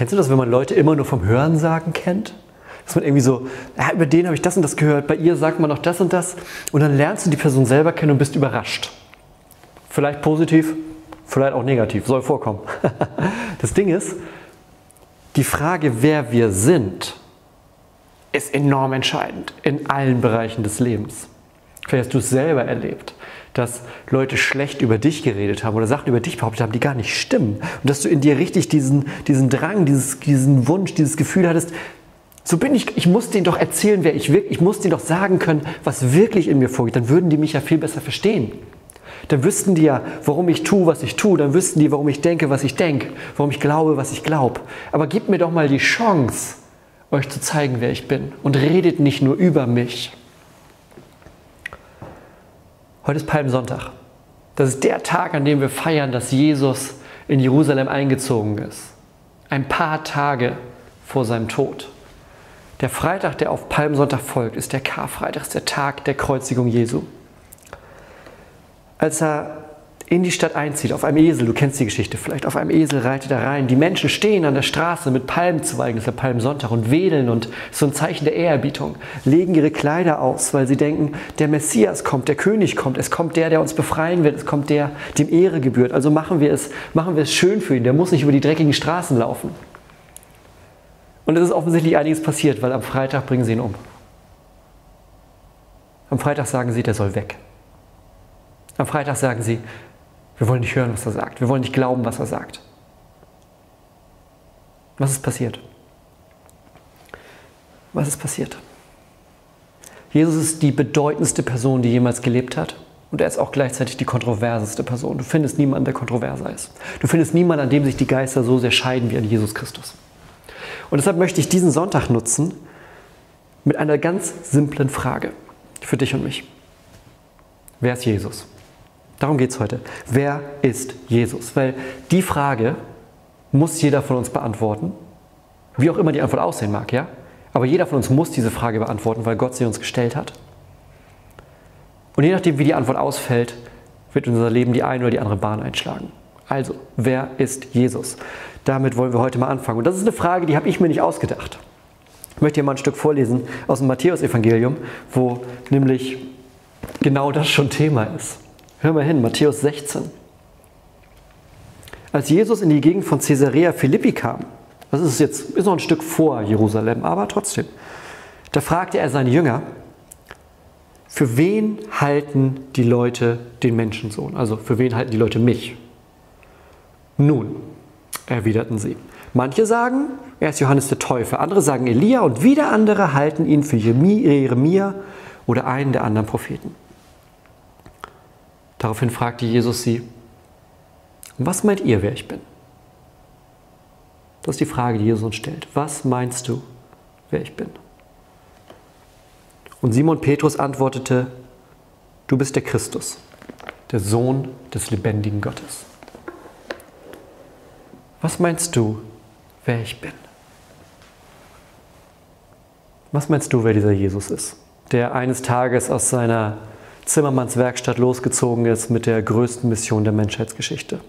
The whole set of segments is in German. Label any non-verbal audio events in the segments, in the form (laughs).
Kennst du das, wenn man Leute immer nur vom Hörensagen kennt? Dass man irgendwie so, ja, über den habe ich das und das gehört, bei ihr sagt man noch das und das. Und dann lernst du die Person selber kennen und bist überrascht. Vielleicht positiv, vielleicht auch negativ, soll vorkommen. (laughs) Das Ding ist, die Frage, wer wir sind, ist enorm entscheidend in allen Bereichen des Lebens. Vielleicht hast du es selber erlebt dass Leute schlecht über dich geredet haben oder Sachen über dich behauptet haben, die gar nicht stimmen. Und dass du in dir richtig diesen, diesen Drang, dieses, diesen Wunsch, dieses Gefühl hattest, so bin ich, ich muss denen doch erzählen, wer ich wirklich, ich muss denen doch sagen können, was wirklich in mir vorgeht. Dann würden die mich ja viel besser verstehen. Dann wüssten die ja, warum ich tue, was ich tue. Dann wüssten die, warum ich denke, was ich denke. Warum ich glaube, was ich glaube. Aber gebt mir doch mal die Chance, euch zu zeigen, wer ich bin. Und redet nicht nur über mich. Heute ist Palmsonntag. Das ist der Tag, an dem wir feiern, dass Jesus in Jerusalem eingezogen ist. Ein paar Tage vor seinem Tod. Der Freitag, der auf Palmsonntag folgt, ist der Karfreitag, ist der Tag der Kreuzigung Jesu. Als er in die Stadt einzieht, auf einem Esel, du kennst die Geschichte vielleicht, auf einem Esel reitet er rein. Die Menschen stehen an der Straße mit Palmzweigen, das ist der Palmsonntag, und wedeln und so ein Zeichen der Ehrerbietung, legen ihre Kleider aus, weil sie denken, der Messias kommt, der König kommt, es kommt der, der uns befreien wird, es kommt der, dem Ehre gebührt. Also machen wir es, machen wir es schön für ihn, der muss nicht über die dreckigen Straßen laufen. Und es ist offensichtlich einiges passiert, weil am Freitag bringen sie ihn um. Am Freitag sagen sie, der soll weg. Am Freitag sagen sie, wir wollen nicht hören, was er sagt. Wir wollen nicht glauben, was er sagt. Was ist passiert? Was ist passiert? Jesus ist die bedeutendste Person, die jemals gelebt hat. Und er ist auch gleichzeitig die kontroverseste Person. Du findest niemanden, der kontroverser ist. Du findest niemanden, an dem sich die Geister so sehr scheiden wie an Jesus Christus. Und deshalb möchte ich diesen Sonntag nutzen mit einer ganz simplen Frage für dich und mich. Wer ist Jesus? Darum geht es heute. Wer ist Jesus? Weil die Frage muss jeder von uns beantworten, wie auch immer die Antwort aussehen mag, ja? Aber jeder von uns muss diese Frage beantworten, weil Gott sie uns gestellt hat. Und je nachdem, wie die Antwort ausfällt, wird unser Leben die eine oder die andere Bahn einschlagen. Also, wer ist Jesus? Damit wollen wir heute mal anfangen. Und das ist eine Frage, die habe ich mir nicht ausgedacht. Ich möchte hier mal ein Stück vorlesen aus dem Matthäusevangelium, wo nämlich genau das schon Thema ist. Hör mal hin, Matthäus 16. Als Jesus in die Gegend von Caesarea Philippi kam, das ist jetzt ist noch ein Stück vor Jerusalem, aber trotzdem, da fragte er seine Jünger, für wen halten die Leute den Menschensohn? Also für wen halten die Leute mich? Nun, erwiderten sie. Manche sagen, er ist Johannes der Täufer, andere sagen Elia und wieder andere halten ihn für Jeremia oder einen der anderen Propheten. Daraufhin fragte Jesus sie, was meint ihr, wer ich bin? Das ist die Frage, die Jesus uns stellt. Was meinst du, wer ich bin? Und Simon Petrus antwortete, du bist der Christus, der Sohn des lebendigen Gottes. Was meinst du, wer ich bin? Was meinst du, wer dieser Jesus ist, der eines Tages aus seiner Zimmermanns Werkstatt losgezogen ist mit der größten Mission der Menschheitsgeschichte.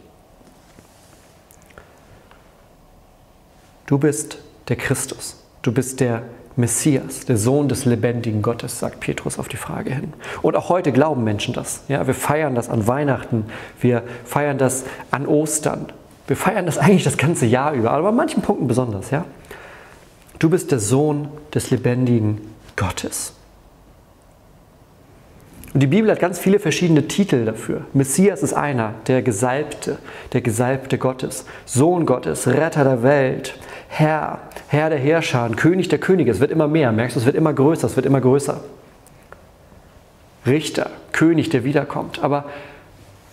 Du bist der Christus. Du bist der Messias, der Sohn des lebendigen Gottes, sagt Petrus auf die Frage hin. Und auch heute glauben Menschen das. Ja, wir feiern das an Weihnachten, wir feiern das an Ostern. Wir feiern das eigentlich das ganze Jahr über, aber an manchen Punkten besonders. Ja? Du bist der Sohn des lebendigen Gottes. Und die Bibel hat ganz viele verschiedene Titel dafür. Messias ist einer, der Gesalbte, der Gesalbte Gottes, Sohn Gottes, Retter der Welt, Herr, Herr der Herrscher, König der Könige. Es wird immer mehr, merkst du, es wird immer größer, es wird immer größer. Richter, König, der wiederkommt. Aber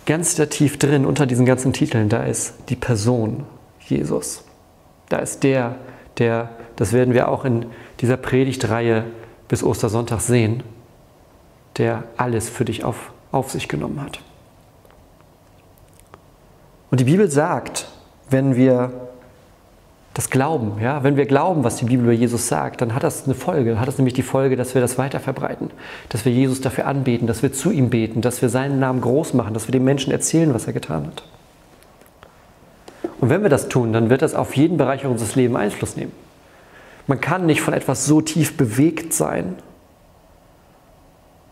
ganz da tief drin, unter diesen ganzen Titeln, da ist die Person Jesus. Da ist der, der das werden wir auch in dieser Predigtreihe bis Ostersonntag sehen, der alles für dich auf, auf sich genommen hat. Und die Bibel sagt, wenn wir das glauben, ja, wenn wir glauben, was die Bibel über Jesus sagt, dann hat das eine Folge. Dann hat das nämlich die Folge, dass wir das weiter verbreiten, dass wir Jesus dafür anbeten, dass wir zu ihm beten, dass wir seinen Namen groß machen, dass wir den Menschen erzählen, was er getan hat. Und wenn wir das tun, dann wird das auf jeden Bereich unseres Lebens Einfluss nehmen. Man kann nicht von etwas so tief bewegt sein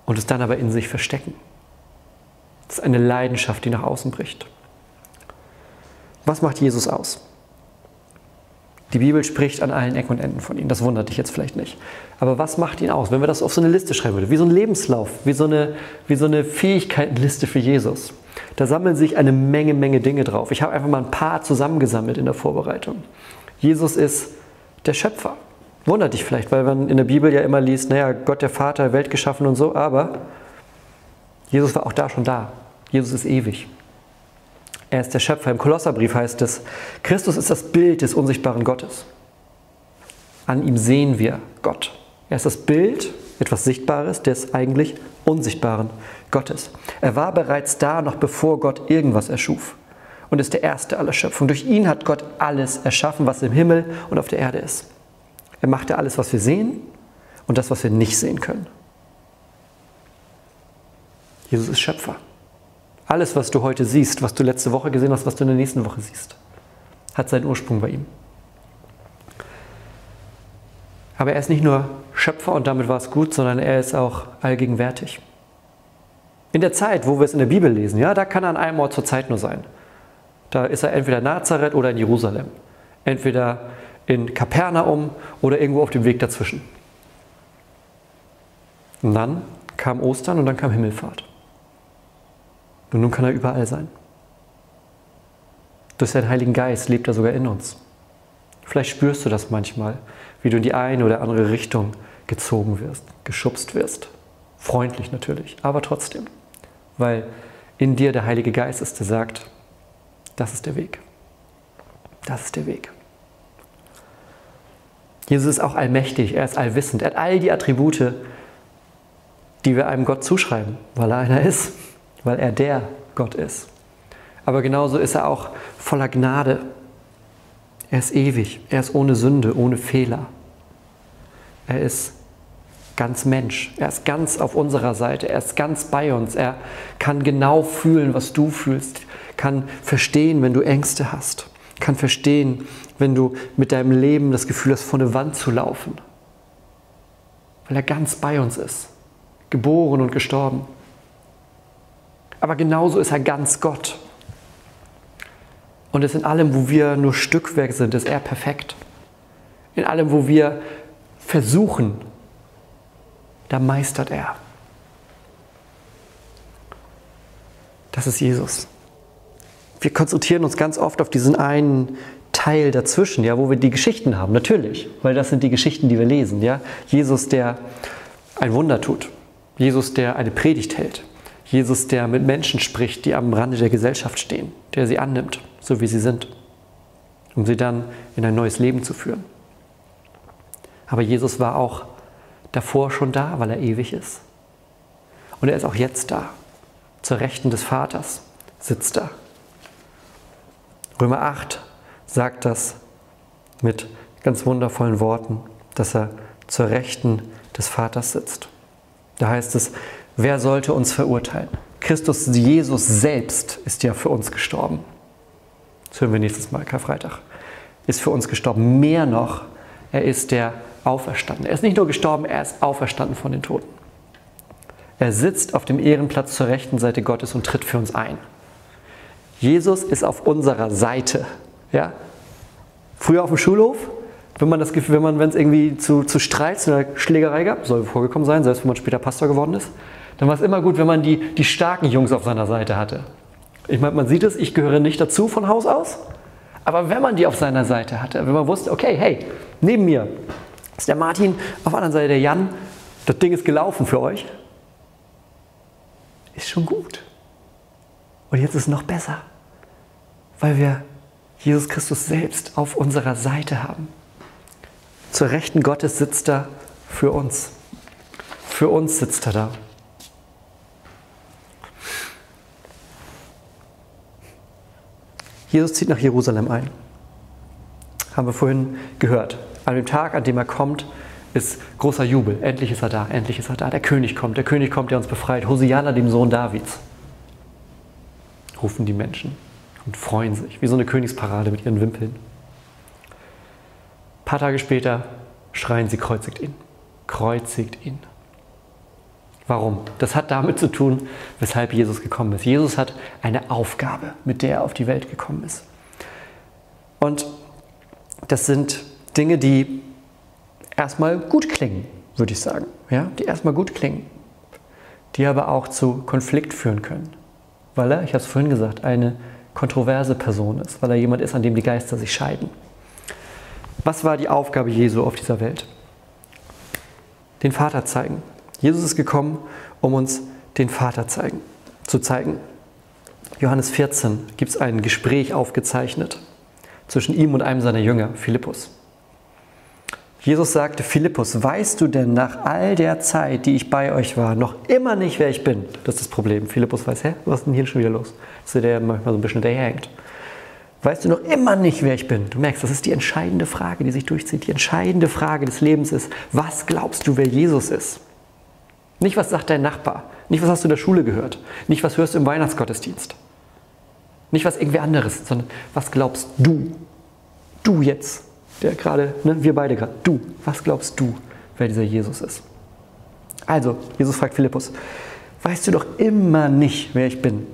und es dann aber in sich verstecken. Das ist eine Leidenschaft, die nach außen bricht. Was macht Jesus aus? Die Bibel spricht an allen Ecken und Enden von ihm. Das wundert dich jetzt vielleicht nicht. Aber was macht ihn aus? Wenn wir das auf so eine Liste schreiben würden, wie so ein Lebenslauf, wie so eine, wie so eine Fähigkeitenliste für Jesus, da sammeln sich eine Menge, Menge Dinge drauf. Ich habe einfach mal ein paar zusammengesammelt in der Vorbereitung. Jesus ist der Schöpfer. Wundert dich vielleicht, weil man in der Bibel ja immer liest, naja, Gott der Vater, Welt geschaffen und so, aber Jesus war auch da schon da. Jesus ist ewig. Er ist der Schöpfer. Im Kolosserbrief heißt es, Christus ist das Bild des unsichtbaren Gottes. An ihm sehen wir Gott. Er ist das Bild, etwas Sichtbares, des eigentlich unsichtbaren Gottes. Er war bereits da, noch bevor Gott irgendwas erschuf und ist der Erste aller Schöpfung. Durch ihn hat Gott alles erschaffen, was im Himmel und auf der Erde ist. Er machte alles, was wir sehen und das, was wir nicht sehen können. Jesus ist Schöpfer. Alles, was du heute siehst, was du letzte Woche gesehen hast, was du in der nächsten Woche siehst, hat seinen Ursprung bei ihm. Aber er ist nicht nur Schöpfer und damit war es gut, sondern er ist auch allgegenwärtig. In der Zeit, wo wir es in der Bibel lesen, ja, da kann er an einem Ort zur Zeit nur sein. Da ist er entweder in Nazareth oder in Jerusalem. Entweder in Kapernaum oder irgendwo auf dem Weg dazwischen. Und dann kam Ostern und dann kam Himmelfahrt. Und nun kann er überall sein. Durch seinen Heiligen Geist lebt er sogar in uns. Vielleicht spürst du das manchmal, wie du in die eine oder andere Richtung gezogen wirst, geschubst wirst. Freundlich natürlich, aber trotzdem. Weil in dir der Heilige Geist ist, der sagt, das ist der Weg. Das ist der Weg. Jesus ist auch allmächtig, er ist allwissend, er hat all die Attribute, die wir einem Gott zuschreiben, weil er einer ist weil er der Gott ist. Aber genauso ist er auch voller Gnade. Er ist ewig, er ist ohne Sünde, ohne Fehler. Er ist ganz Mensch, er ist ganz auf unserer Seite, er ist ganz bei uns, er kann genau fühlen, was du fühlst, kann verstehen, wenn du Ängste hast, kann verstehen, wenn du mit deinem Leben das Gefühl hast, vor eine Wand zu laufen, weil er ganz bei uns ist, geboren und gestorben. Aber genauso ist er ganz Gott. Und es in allem, wo wir nur Stückwerk sind, ist er perfekt. In allem, wo wir versuchen, da meistert er. Das ist Jesus. Wir konzentrieren uns ganz oft auf diesen einen Teil dazwischen, ja, wo wir die Geschichten haben, natürlich, weil das sind die Geschichten, die wir lesen, ja. Jesus, der ein Wunder tut, Jesus, der eine Predigt hält, Jesus, der mit Menschen spricht, die am Rande der Gesellschaft stehen, der sie annimmt, so wie sie sind, um sie dann in ein neues Leben zu führen. Aber Jesus war auch davor schon da, weil er ewig ist. Und er ist auch jetzt da. Zur Rechten des Vaters sitzt er. Römer 8 sagt das mit ganz wundervollen Worten, dass er zur Rechten des Vaters sitzt. Da heißt es, Wer sollte uns verurteilen? Christus Jesus selbst ist ja für uns gestorben. Das hören wir nächstes Mal, Karfreitag. Ist für uns gestorben. Mehr noch, er ist der Auferstandene. Er ist nicht nur gestorben, er ist auferstanden von den Toten. Er sitzt auf dem Ehrenplatz zur rechten Seite Gottes und tritt für uns ein. Jesus ist auf unserer Seite. Ja? Früher auf dem Schulhof, wenn man das wenn man, wenn es irgendwie zu, zu Streits oder Schlägerei gab, soll vorgekommen sein, selbst wenn man später Pastor geworden ist, dann war es immer gut, wenn man die, die starken Jungs auf seiner Seite hatte. Ich meine, man sieht es, ich gehöre nicht dazu von Haus aus, aber wenn man die auf seiner Seite hatte, wenn man wusste, okay, hey, neben mir ist der Martin, auf der anderen Seite der Jan, das Ding ist gelaufen für euch, ist schon gut. Und jetzt ist es noch besser, weil wir Jesus Christus selbst auf unserer Seite haben. zur Rechten Gottes sitzt er für uns. Für uns sitzt er da. Jesus zieht nach Jerusalem ein. Haben wir vorhin gehört. An dem Tag, an dem er kommt, ist großer Jubel. Endlich ist er da, endlich ist er da. Der König kommt, der König kommt, der uns befreit. Hosianna, dem Sohn Davids. Rufen die Menschen und freuen sich, wie so eine Königsparade mit ihren Wimpeln. Ein paar Tage später schreien sie, kreuzigt ihn. Kreuzigt ihn. Warum? Das hat damit zu tun, weshalb Jesus gekommen ist. Jesus hat eine Aufgabe, mit der er auf die Welt gekommen ist. Und das sind Dinge, die erstmal gut klingen, würde ich sagen. Ja? Die erstmal gut klingen, die aber auch zu Konflikt führen können. Weil er, ich habe es vorhin gesagt, eine kontroverse Person ist, weil er jemand ist, an dem die Geister sich scheiden. Was war die Aufgabe Jesu auf dieser Welt? Den Vater zeigen. Jesus ist gekommen, um uns den Vater zeigen, zu zeigen. Johannes 14 gibt es ein Gespräch aufgezeichnet zwischen ihm und einem seiner Jünger, Philippus. Jesus sagte, Philippus, weißt du denn nach all der Zeit, die ich bei euch war, noch immer nicht, wer ich bin? Das ist das Problem. Philippus weiß, hä, was ist denn hier schon wieder los? Das ist der manchmal so ein bisschen hinterherhängt. Weißt du noch immer nicht, wer ich bin? Du merkst, das ist die entscheidende Frage, die sich durchzieht. Die entscheidende Frage des Lebens ist, was glaubst du, wer Jesus ist? Nicht, was sagt dein Nachbar. Nicht, was hast du in der Schule gehört. Nicht, was hörst du im Weihnachtsgottesdienst. Nicht, was irgendwie anderes, sondern was glaubst du? Du jetzt der gerade, ne, wir beide gerade, du, was glaubst du, wer dieser Jesus ist? Also, Jesus fragt Philippus, weißt du doch immer nicht, wer ich bin?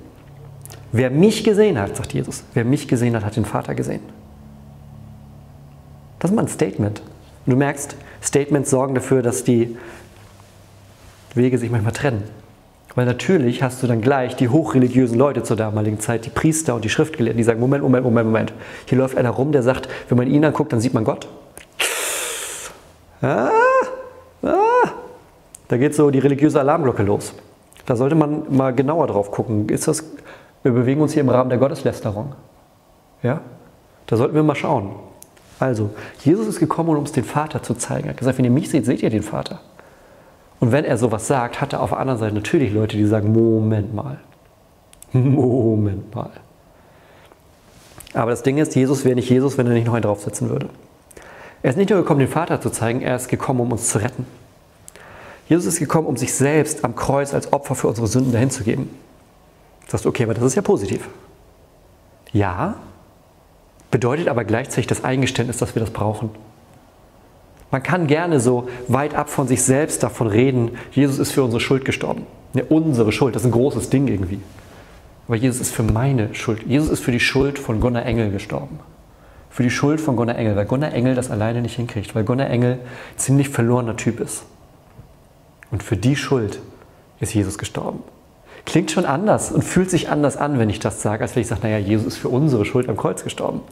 Wer mich gesehen hat, sagt Jesus, wer mich gesehen hat, hat den Vater gesehen. Das ist mal ein Statement. du merkst, Statements sorgen dafür, dass die Wege sich manchmal trennen. Weil natürlich hast du dann gleich die hochreligiösen Leute zur damaligen Zeit, die Priester und die Schriftgelehrten, die sagen, Moment, Moment, Moment, Moment. Hier läuft einer rum, der sagt, wenn man ihn anguckt, dann sieht man Gott. Ah, ah. Da geht so die religiöse Alarmglocke los. Da sollte man mal genauer drauf gucken. Ist das, wir bewegen uns hier im Rahmen der Gotteslästerung. Ja? Da sollten wir mal schauen. Also, Jesus ist gekommen, um uns den Vater zu zeigen. Er hat gesagt, wenn ihr mich seht, seht ihr den Vater. Und wenn er sowas sagt, hat er auf der anderen Seite natürlich Leute, die sagen, Moment mal, (laughs) Moment mal. Aber das Ding ist, Jesus wäre nicht Jesus, wenn er nicht noch einen draufsetzen würde. Er ist nicht nur gekommen, den Vater zu zeigen, er ist gekommen, um uns zu retten. Jesus ist gekommen, um sich selbst am Kreuz als Opfer für unsere Sünden dahin zu geben. Du sagst, okay, aber das ist ja positiv. Ja, bedeutet aber gleichzeitig das Eingeständnis, dass wir das brauchen. Man kann gerne so weit ab von sich selbst davon reden, Jesus ist für unsere Schuld gestorben. Ja, unsere Schuld, das ist ein großes Ding irgendwie. Aber Jesus ist für meine Schuld. Jesus ist für die Schuld von Gunnar Engel gestorben. Für die Schuld von Gunnar Engel, weil Gunnar Engel das alleine nicht hinkriegt, weil Gunnar Engel ein ziemlich verlorener Typ ist. Und für die Schuld ist Jesus gestorben. Klingt schon anders und fühlt sich anders an, wenn ich das sage, als wenn ich sage, naja, Jesus ist für unsere Schuld am Kreuz gestorben.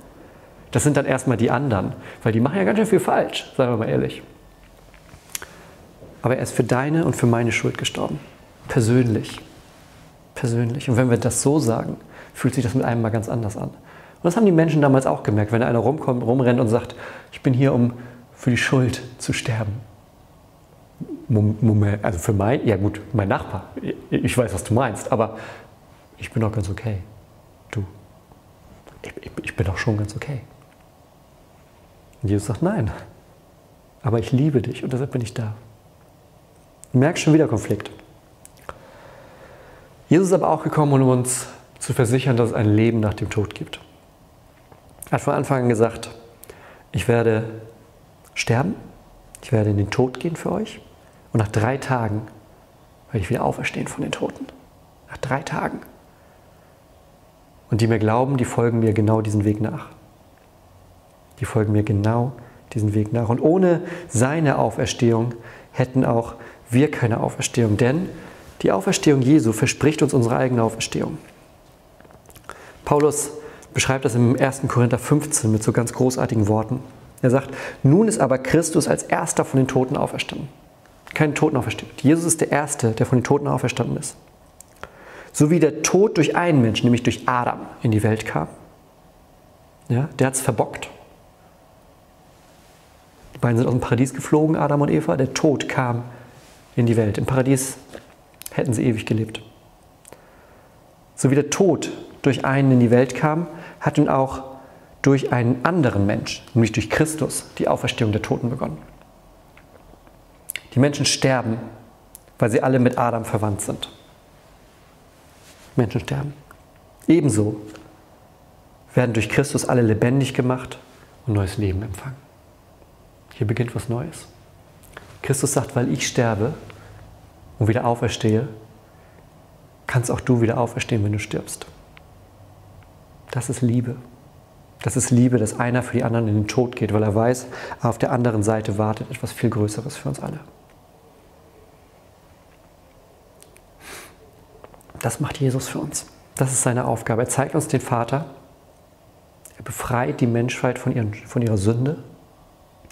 Das sind dann erstmal die anderen, weil die machen ja ganz schön viel falsch, sagen wir mal ehrlich. Aber er ist für deine und für meine Schuld gestorben. Persönlich. Persönlich. Und wenn wir das so sagen, fühlt sich das mit einem mal ganz anders an. Und das haben die Menschen damals auch gemerkt, wenn einer rumkommt, rumrennt und sagt, ich bin hier, um für die Schuld zu sterben. Moment, also für mein, ja gut, mein Nachbar, ich weiß, was du meinst, aber ich bin doch ganz okay. Du, ich, ich bin doch schon ganz okay. Und Jesus sagt, nein, aber ich liebe dich und deshalb bin ich da. Du merkst schon wieder Konflikt. Jesus ist aber auch gekommen, um uns zu versichern, dass es ein Leben nach dem Tod gibt. Er hat von Anfang an gesagt, ich werde sterben, ich werde in den Tod gehen für euch und nach drei Tagen werde ich wieder auferstehen von den Toten. Nach drei Tagen. Und die mir glauben, die folgen mir genau diesen Weg nach die folgen mir genau diesen Weg nach. Und ohne seine Auferstehung hätten auch wir keine Auferstehung, denn die Auferstehung Jesu verspricht uns unsere eigene Auferstehung. Paulus beschreibt das im 1. Korinther 15 mit so ganz großartigen Worten. Er sagt, nun ist aber Christus als erster von den Toten auferstanden. Kein Toten auferstanden. Jesus ist der Erste, der von den Toten auferstanden ist. So wie der Tod durch einen Menschen, nämlich durch Adam, in die Welt kam. Ja, der hat es verbockt beiden sind aus dem Paradies geflogen, Adam und Eva. Der Tod kam in die Welt. Im Paradies hätten sie ewig gelebt. So wie der Tod durch einen in die Welt kam, hat nun auch durch einen anderen Mensch, nämlich durch Christus, die Auferstehung der Toten begonnen. Die Menschen sterben, weil sie alle mit Adam verwandt sind. Menschen sterben. Ebenso werden durch Christus alle lebendig gemacht und neues Leben empfangen. Hier beginnt was Neues. Christus sagt, weil ich sterbe und wieder auferstehe, kannst auch du wieder auferstehen, wenn du stirbst. Das ist Liebe. Das ist Liebe, dass einer für die anderen in den Tod geht, weil er weiß, auf der anderen Seite wartet etwas viel Größeres für uns alle. Das macht Jesus für uns. Das ist seine Aufgabe. Er zeigt uns den Vater. Er befreit die Menschheit von, ihren, von ihrer Sünde,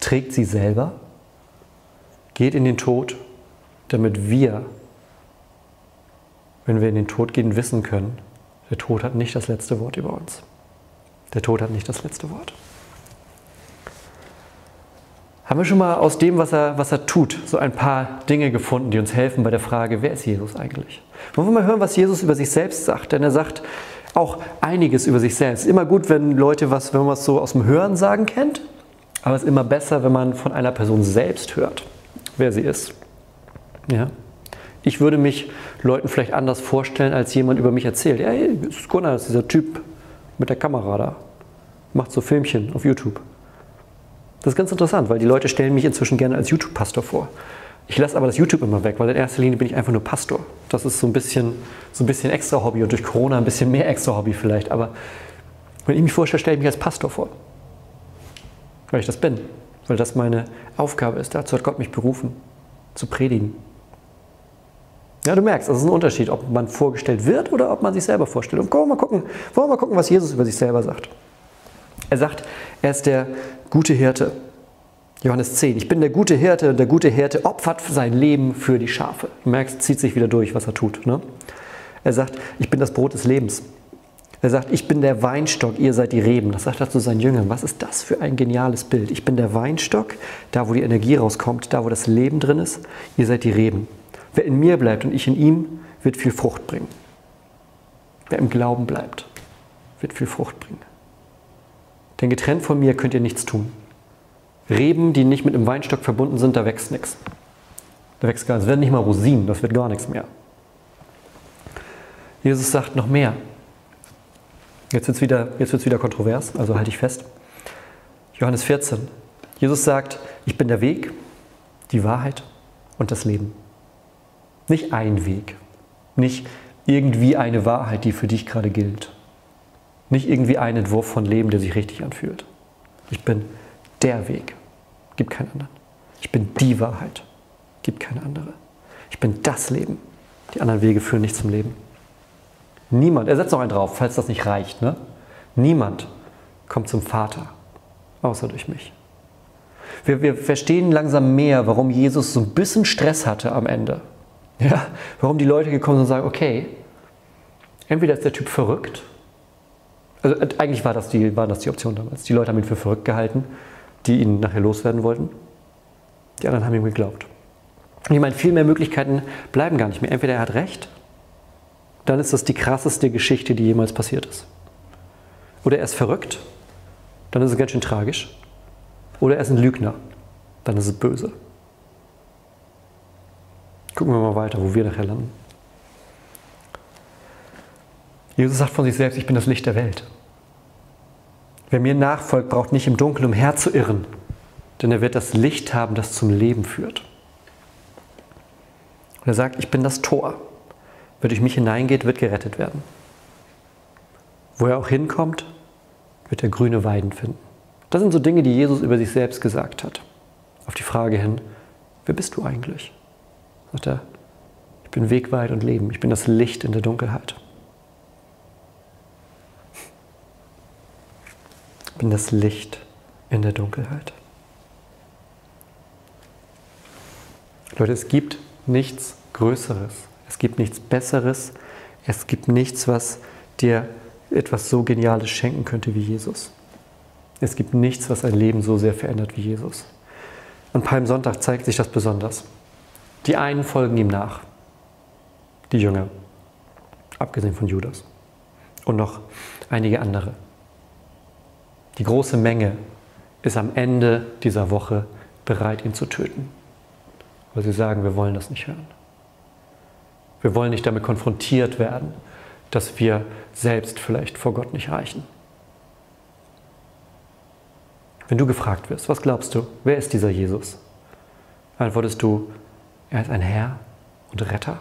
trägt sie selber, geht in den Tod, damit wir, wenn wir in den Tod gehen, wissen können, der Tod hat nicht das letzte Wort über uns. Der Tod hat nicht das letzte Wort. Haben wir schon mal aus dem, was er, was er tut, so ein paar Dinge gefunden, die uns helfen bei der Frage, wer ist Jesus eigentlich? Wollen wir mal hören, was Jesus über sich selbst sagt? Denn er sagt auch einiges über sich selbst. Immer gut, wenn Leute was, wenn man was so aus dem Hören sagen kennt, aber es ist immer besser, wenn man von einer Person selbst hört, wer sie ist. Ja? Ich würde mich Leuten vielleicht anders vorstellen, als jemand über mich erzählt. Ja, hey, das ist Gunnar, das ist dieser Typ mit der Kamera da. Macht so Filmchen auf YouTube. Das ist ganz interessant, weil die Leute stellen mich inzwischen gerne als YouTube-Pastor vor. Ich lasse aber das YouTube immer weg, weil in erster Linie bin ich einfach nur Pastor. Das ist so ein bisschen, so ein bisschen extra Hobby und durch Corona ein bisschen mehr extra Hobby vielleicht. Aber wenn ich mich vorstelle, stelle ich mich als Pastor vor. Weil ich das bin. Weil das meine Aufgabe ist. Dazu hat Gott mich berufen, zu predigen. Ja, du merkst, das ist ein Unterschied, ob man vorgestellt wird oder ob man sich selber vorstellt. Und wollen wir mal gucken, wollen wir mal gucken was Jesus über sich selber sagt. Er sagt, er ist der gute Hirte. Johannes 10. Ich bin der gute Hirte und der gute Hirte opfert sein Leben für die Schafe. Du merkst, zieht sich wieder durch, was er tut. Ne? Er sagt, ich bin das Brot des Lebens. Er sagt, ich bin der Weinstock, ihr seid die Reben. Das sagt er zu seinen Jüngern. Was ist das für ein geniales Bild? Ich bin der Weinstock, da wo die Energie rauskommt, da wo das Leben drin ist. Ihr seid die Reben. Wer in mir bleibt und ich in ihm, wird viel Frucht bringen. Wer im Glauben bleibt, wird viel Frucht bringen. Denn getrennt von mir könnt ihr nichts tun. Reben, die nicht mit einem Weinstock verbunden sind, da wächst nichts. Da wächst gar nichts. Es werden nicht mal Rosinen, das wird gar nichts mehr. Jesus sagt noch mehr. Jetzt wird es wieder, wieder kontrovers, also halte ich fest. Johannes 14. Jesus sagt, ich bin der Weg, die Wahrheit und das Leben. Nicht ein Weg, nicht irgendwie eine Wahrheit, die für dich gerade gilt. Nicht irgendwie ein Entwurf von Leben, der sich richtig anfühlt. Ich bin der Weg, gibt keinen anderen. Ich bin die Wahrheit, gibt keine andere. Ich bin das Leben. Die anderen Wege führen nicht zum Leben. Niemand, er setzt noch einen drauf, falls das nicht reicht, ne? Niemand kommt zum Vater, außer durch mich. Wir, wir verstehen langsam mehr, warum Jesus so ein bisschen Stress hatte am Ende. Ja? Warum die Leute gekommen sind und sagen, okay, entweder ist der Typ verrückt, also äh, eigentlich war das, die, war das die Option damals. Die Leute haben ihn für verrückt gehalten, die ihn nachher loswerden wollten. Die anderen haben ihm geglaubt. Ich meine, viel mehr Möglichkeiten bleiben gar nicht mehr. Entweder er hat recht, dann ist das die krasseste Geschichte, die jemals passiert ist. Oder er ist verrückt, dann ist es ganz schön tragisch. Oder er ist ein Lügner, dann ist es böse. Gucken wir mal weiter, wo wir nachher landen. Jesus sagt von sich selbst, ich bin das Licht der Welt. Wer mir nachfolgt, braucht nicht im Dunkeln umherzulirren, denn er wird das Licht haben, das zum Leben führt. Und er sagt, ich bin das Tor. Wer durch mich hineingeht, wird gerettet werden. Wo er auch hinkommt, wird er grüne Weiden finden. Das sind so Dinge, die Jesus über sich selbst gesagt hat. Auf die Frage hin, wer bist du eigentlich? Sagt er, ich bin Weg, und Leben. Ich bin das Licht in der Dunkelheit. Ich bin das Licht in der Dunkelheit. Leute, es gibt nichts Größeres. Es gibt nichts Besseres. Es gibt nichts, was dir etwas so Geniales schenken könnte wie Jesus. Es gibt nichts, was ein Leben so sehr verändert wie Jesus. An Palmsonntag zeigt sich das besonders. Die einen folgen ihm nach, die Jünger, abgesehen von Judas und noch einige andere. Die große Menge ist am Ende dieser Woche bereit, ihn zu töten, weil sie sagen, wir wollen das nicht hören. Wir wollen nicht damit konfrontiert werden, dass wir selbst vielleicht vor Gott nicht reichen. Wenn du gefragt wirst, was glaubst du, wer ist dieser Jesus? Antwortest du, er ist ein Herr und Retter?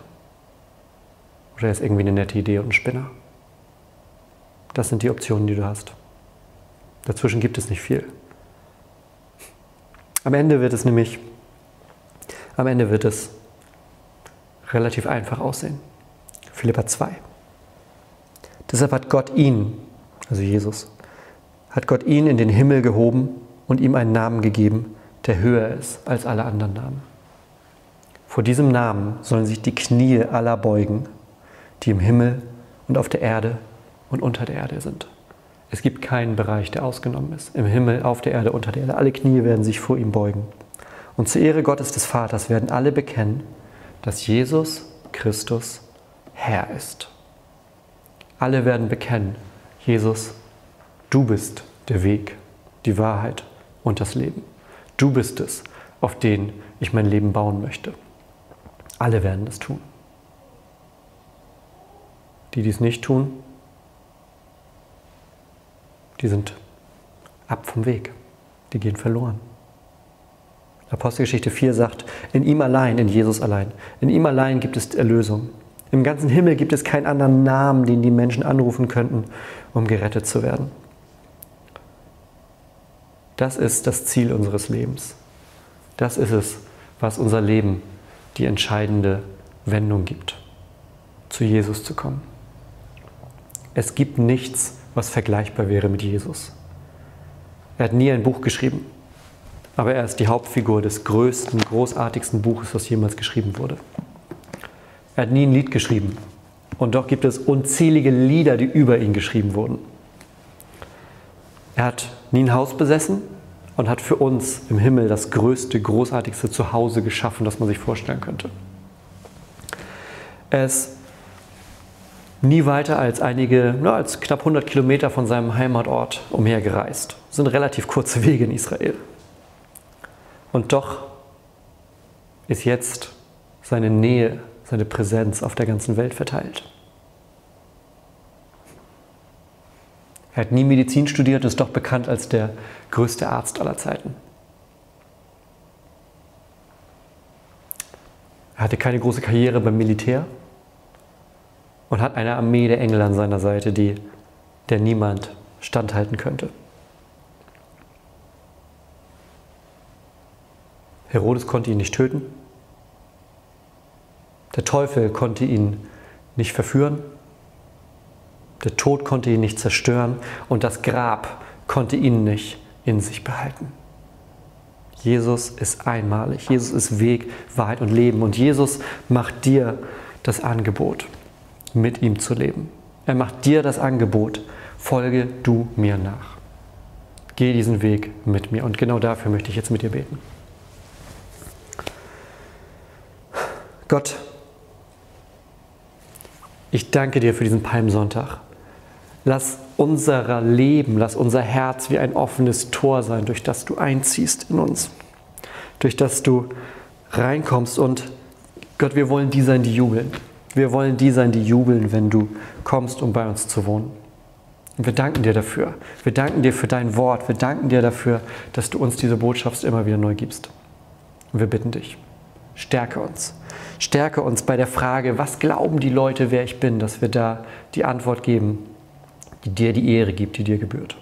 Oder er ist irgendwie eine nette Idee und ein Spinner? Das sind die Optionen, die du hast. Dazwischen gibt es nicht viel. Am Ende wird es nämlich, am Ende wird es relativ einfach aussehen. Philippa 2. Deshalb hat Gott ihn, also Jesus, hat Gott ihn in den Himmel gehoben und ihm einen Namen gegeben, der höher ist als alle anderen Namen. Vor diesem Namen sollen sich die Knie aller beugen, die im Himmel und auf der Erde und unter der Erde sind. Es gibt keinen Bereich, der ausgenommen ist. Im Himmel, auf der Erde, unter der Erde. Alle Knie werden sich vor ihm beugen. Und zur Ehre Gottes des Vaters werden alle bekennen, dass Jesus Christus Herr ist. Alle werden bekennen, Jesus, du bist der Weg, die Wahrheit und das Leben. Du bist es, auf den ich mein Leben bauen möchte. Alle werden es tun. Die dies nicht tun, die sind ab vom Weg. Die gehen verloren. Apostelgeschichte 4 sagt, in ihm allein, in Jesus allein, in ihm allein gibt es Erlösung. Im ganzen Himmel gibt es keinen anderen Namen, den die Menschen anrufen könnten, um gerettet zu werden. Das ist das Ziel unseres Lebens. Das ist es, was unser Leben die entscheidende Wendung gibt, zu Jesus zu kommen. Es gibt nichts, was vergleichbar wäre mit Jesus. Er hat nie ein Buch geschrieben, aber er ist die Hauptfigur des größten, großartigsten Buches, was jemals geschrieben wurde. Er hat nie ein Lied geschrieben und doch gibt es unzählige Lieder, die über ihn geschrieben wurden. Er hat nie ein Haus besessen und hat für uns im Himmel das größte, großartigste Zuhause geschaffen, das man sich vorstellen könnte. Er ist nie weiter als einige, na, als knapp 100 Kilometer von seinem Heimatort umhergereist. Das sind relativ kurze Wege in Israel. Und doch ist jetzt seine Nähe, seine Präsenz auf der ganzen Welt verteilt. Er hat nie Medizin studiert und ist doch bekannt als der größte Arzt aller Zeiten. Er hatte keine große Karriere beim Militär, und hat eine Armee der Engel an seiner Seite, die, der niemand standhalten könnte. Herodes konnte ihn nicht töten. Der Teufel konnte ihn nicht verführen. Der Tod konnte ihn nicht zerstören und das Grab konnte ihn nicht in sich behalten. Jesus ist einmalig. Jesus ist Weg, Wahrheit und Leben. Und Jesus macht dir das Angebot mit ihm zu leben. Er macht dir das Angebot, folge du mir nach. Geh diesen Weg mit mir. Und genau dafür möchte ich jetzt mit dir beten. Gott, ich danke dir für diesen Palmsonntag. Lass unser Leben, lass unser Herz wie ein offenes Tor sein, durch das du einziehst in uns, durch das du reinkommst. Und Gott, wir wollen die sein, die jubeln. Wir wollen die sein, die jubeln, wenn du kommst, um bei uns zu wohnen. Und wir danken dir dafür. Wir danken dir für dein Wort. Wir danken dir dafür, dass du uns diese Botschaft immer wieder neu gibst. Und wir bitten dich, stärke uns. Stärke uns bei der Frage, was glauben die Leute, wer ich bin, dass wir da die Antwort geben, die dir die Ehre gibt, die dir gebührt.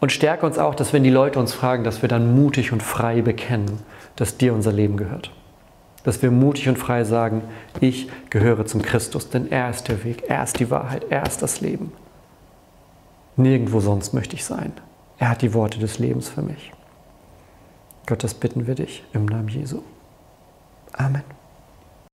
Und stärke uns auch, dass wenn die Leute uns fragen, dass wir dann mutig und frei bekennen, dass dir unser Leben gehört dass wir mutig und frei sagen, ich gehöre zum Christus, denn er ist der Weg, er ist die Wahrheit, er ist das Leben. Nirgendwo sonst möchte ich sein. Er hat die Worte des Lebens für mich. Gott, das bitten wir dich im Namen Jesu. Amen.